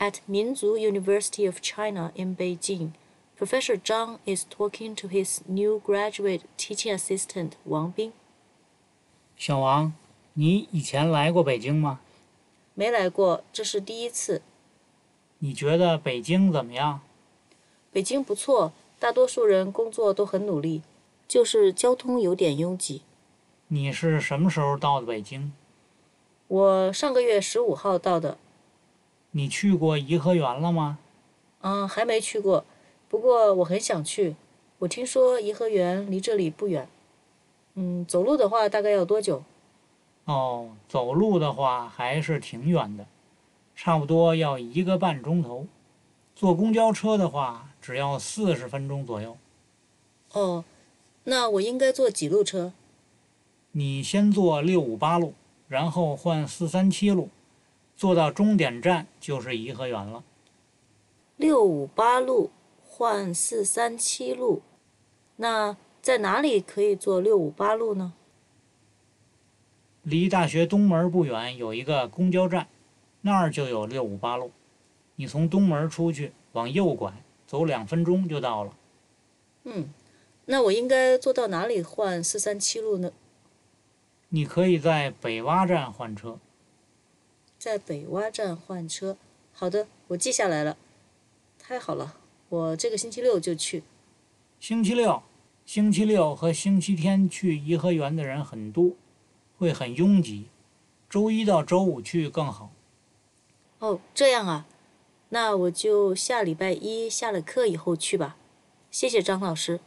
At Minzu University of China in Beijing, Professor Zhang is talking to his new graduate teaching assistant Wang Bing. 小王，你以前来过北京吗？没来过，这是第一次。你觉得北京怎么样？北京不错，大多数人工作都很努力，就是交通有点拥挤。你是什么时候到的北京？我上个月十五号到的。 你去过颐和园了吗？嗯，还没去过，不过我很想去。我听说颐和园离这里不远。嗯，走路的话大概要多久？哦，走路的话还是挺远的，差不多要一个半钟头。坐公交车的话，只要四十分钟左右。哦，那我应该坐几路车？你先坐六五八路，然后换四三七路，坐到终点站就是颐和园了。六五八路换四三七路，那在哪里可以坐六五八路呢？离大学东门不远有一个公交站，那儿就有六五八路。你从东门出去，往右拐，走两分钟就到了。嗯，那我应该坐到哪里换四三七路呢？你可以在北洼站换车。在北洼站换车，好的，我记下来了。太好了，我这个星期六就去。星期六，星期六和星期天去颐和园的人很多，会很拥挤。周一到周五去更好。哦，这样啊，那我就下礼拜一下了课以后去吧。谢谢张老师。